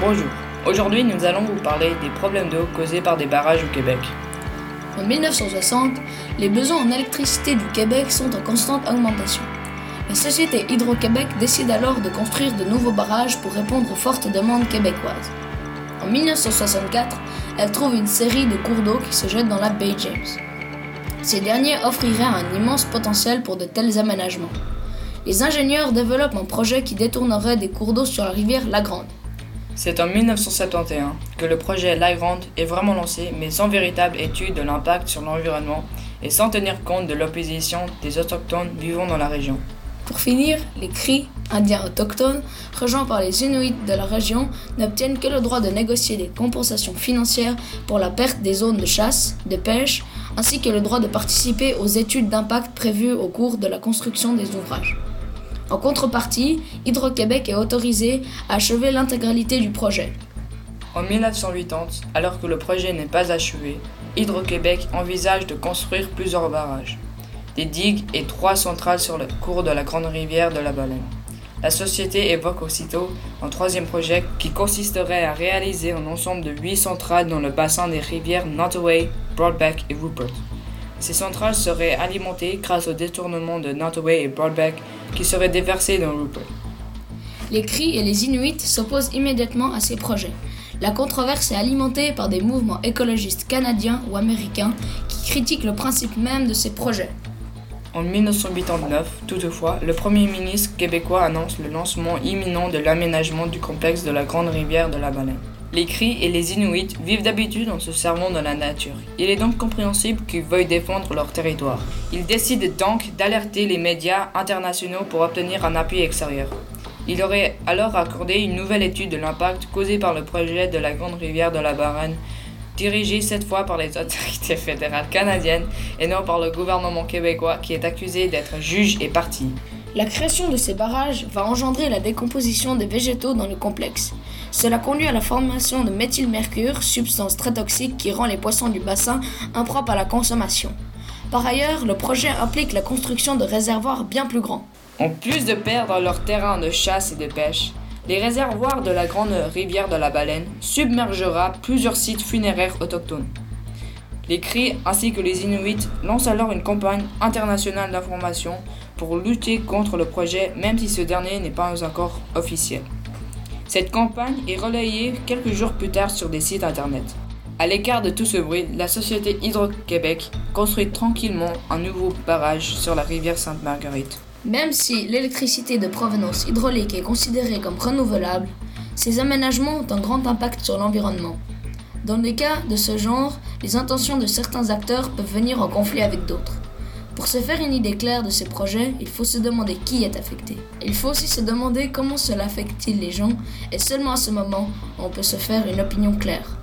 Bonjour, aujourd'hui nous allons vous parler des problèmes d'eau causés par des barrages au Québec. En 1960, les besoins en électricité du Québec sont en constante augmentation. La société Hydro-Québec décide alors de construire de nouveaux barrages pour répondre aux fortes demandes québécoises. En 1964, elle trouve une série de cours d'eau qui se jettent dans la baie James. Ces derniers offriraient un immense potentiel pour de tels aménagements. Les ingénieurs développent un projet qui détournerait des cours d'eau sur la rivière La Grande. C'est en 1971 que le projet La Grande est vraiment lancé, mais sans véritable étude de l'impact sur l'environnement et sans tenir compte de l'opposition des autochtones vivant dans la région. Pour finir, les Cris, indiens autochtones, rejoints par les Inuits de la région, n'obtiennent que le droit de négocier des compensations financières pour la perte des zones de chasse, de pêche, ainsi que le droit de participer aux études d'impact prévues au cours de la construction des ouvrages. En contrepartie, Hydro-Québec est autorisé à achever l'intégralité du projet. En 1980, alors que le projet n'est pas achevé, Hydro-Québec envisage de construire plusieurs barrages, des digues et trois centrales sur le cours de la grande rivière de la Baleine. La société évoque aussitôt un troisième projet qui consisterait à réaliser un ensemble de huit centrales dans le bassin des rivières Nottoway, Broadbeck et Rupert. Ces centrales seraient alimentées grâce au détournement de Nottoway et Broadbeck qui seraient déversés dans Rupert. Les Cris et les Inuits s'opposent immédiatement à ces projets. La controverse est alimentée par des mouvements écologistes canadiens ou américains qui critiquent le principe même de ces projets. En 1989, toutefois, le Premier ministre québécois annonce le lancement imminent de l'aménagement du complexe de la Grande Rivière de la Baleine. Les Cris et les Inuits vivent d'habitude en se servant de la nature. Il est donc compréhensible qu'ils veuillent défendre leur territoire. Ils décident donc d'alerter les médias internationaux pour obtenir un appui extérieur. Il aurait alors accordé une nouvelle étude de l'impact causé par le projet de la Grande Rivière de la Baleine, dirigée cette fois par les autorités fédérales canadiennes et non par le gouvernement québécois qui est accusé d'être juge et parti. La création de ces barrages va engendrer la décomposition des végétaux dans le complexe. Cela conduit à la formation de méthylmercure, substance très toxique qui rend les poissons du bassin impropres à la consommation. Par ailleurs, le projet implique la construction de réservoirs bien plus grands. En plus de perdre leur terrain de chasse et de pêche, les réservoirs de la grande rivière de la Baleine submergera plusieurs sites funéraires autochtones. Les Cris ainsi que les Inuits lancent alors une campagne internationale d'information pour lutter contre le projet même si ce dernier n'est pas encore officiel. Cette campagne est relayée quelques jours plus tard sur des sites internet. À l'écart de tout ce bruit, la société Hydro-Québec construit tranquillement un nouveau barrage sur la rivière Sainte-Marguerite. Même si l'électricité de provenance hydraulique est considérée comme renouvelable, ces aménagements ont un grand impact sur l'environnement. Dans des cas de ce genre, les intentions de certains acteurs peuvent venir en conflit avec d'autres. Pour se faire une idée claire de ces projets, il faut se demander qui est affecté. Il faut aussi se demander comment cela affecte-t-il les gens, et seulement à ce moment, on peut se faire une opinion claire.